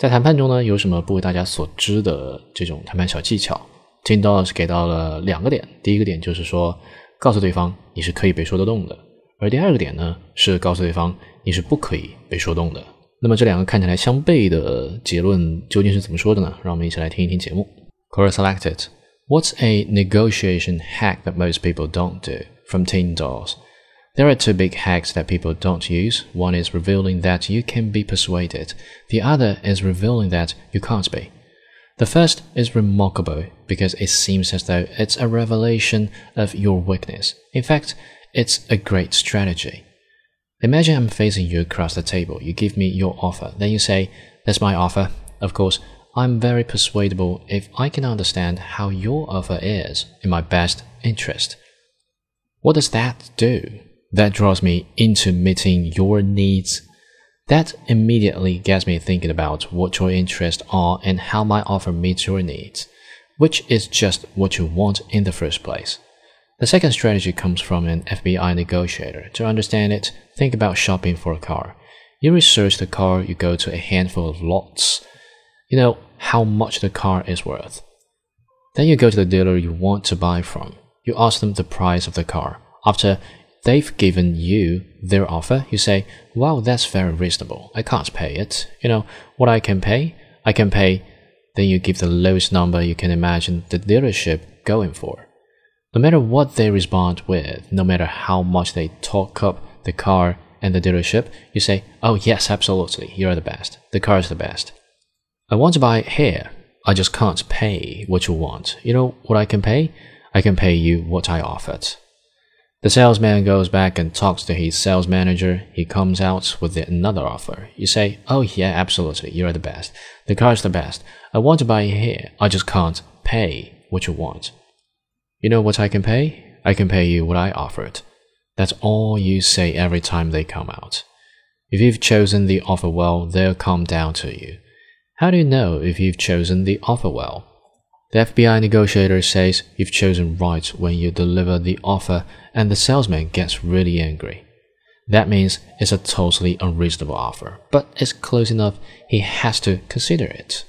在谈判中呢，有什么不为大家所知的这种谈判小技巧？Tim Dollars 给到了两个点，第一个点就是说，告诉对方你是可以被说得动的，而第二个点呢，是告诉对方你是不可以被说动的。那么这两个看起来相悖的结论究竟是怎么说的呢？让我们一起来听一听节目。Cora selected，what's a negotiation hack that most people don't do? From Tim Dollars. There are two big hacks that people don't use. One is revealing that you can be persuaded. The other is revealing that you can't be. The first is remarkable because it seems as though it's a revelation of your weakness. In fact, it's a great strategy. Imagine I'm facing you across the table. You give me your offer. Then you say, That's my offer. Of course, I'm very persuadable if I can understand how your offer is in my best interest. What does that do? That draws me into meeting your needs. That immediately gets me thinking about what your interests are and how my offer meets your needs, which is just what you want in the first place. The second strategy comes from an FBI negotiator. To understand it, think about shopping for a car. You research the car, you go to a handful of lots. You know how much the car is worth. Then you go to the dealer you want to buy from. You ask them the price of the car. After they've given you their offer, you say, Wow, that's very reasonable. I can't pay it. You know, what I can pay? I can pay. Then you give the lowest number you can imagine the dealership going for. No matter what they respond with, no matter how much they talk up the car and the dealership, you say, Oh, yes, absolutely. You're the best. The car is the best. I want to buy it here. I just can't pay what you want. You know what I can pay? I can pay you what I offered. The salesman goes back and talks to his sales manager. He comes out with another offer. You say, Oh, yeah, absolutely, you're the best. The car's the best. I want to buy it here. I just can't pay what you want. You know what I can pay? I can pay you what I offered. That's all you say every time they come out. If you've chosen the offer well, they'll come down to you. How do you know if you've chosen the offer well? The FBI negotiator says you've chosen right when you deliver the offer and the salesman gets really angry. That means it's a totally unreasonable offer, but it's close enough he has to consider it.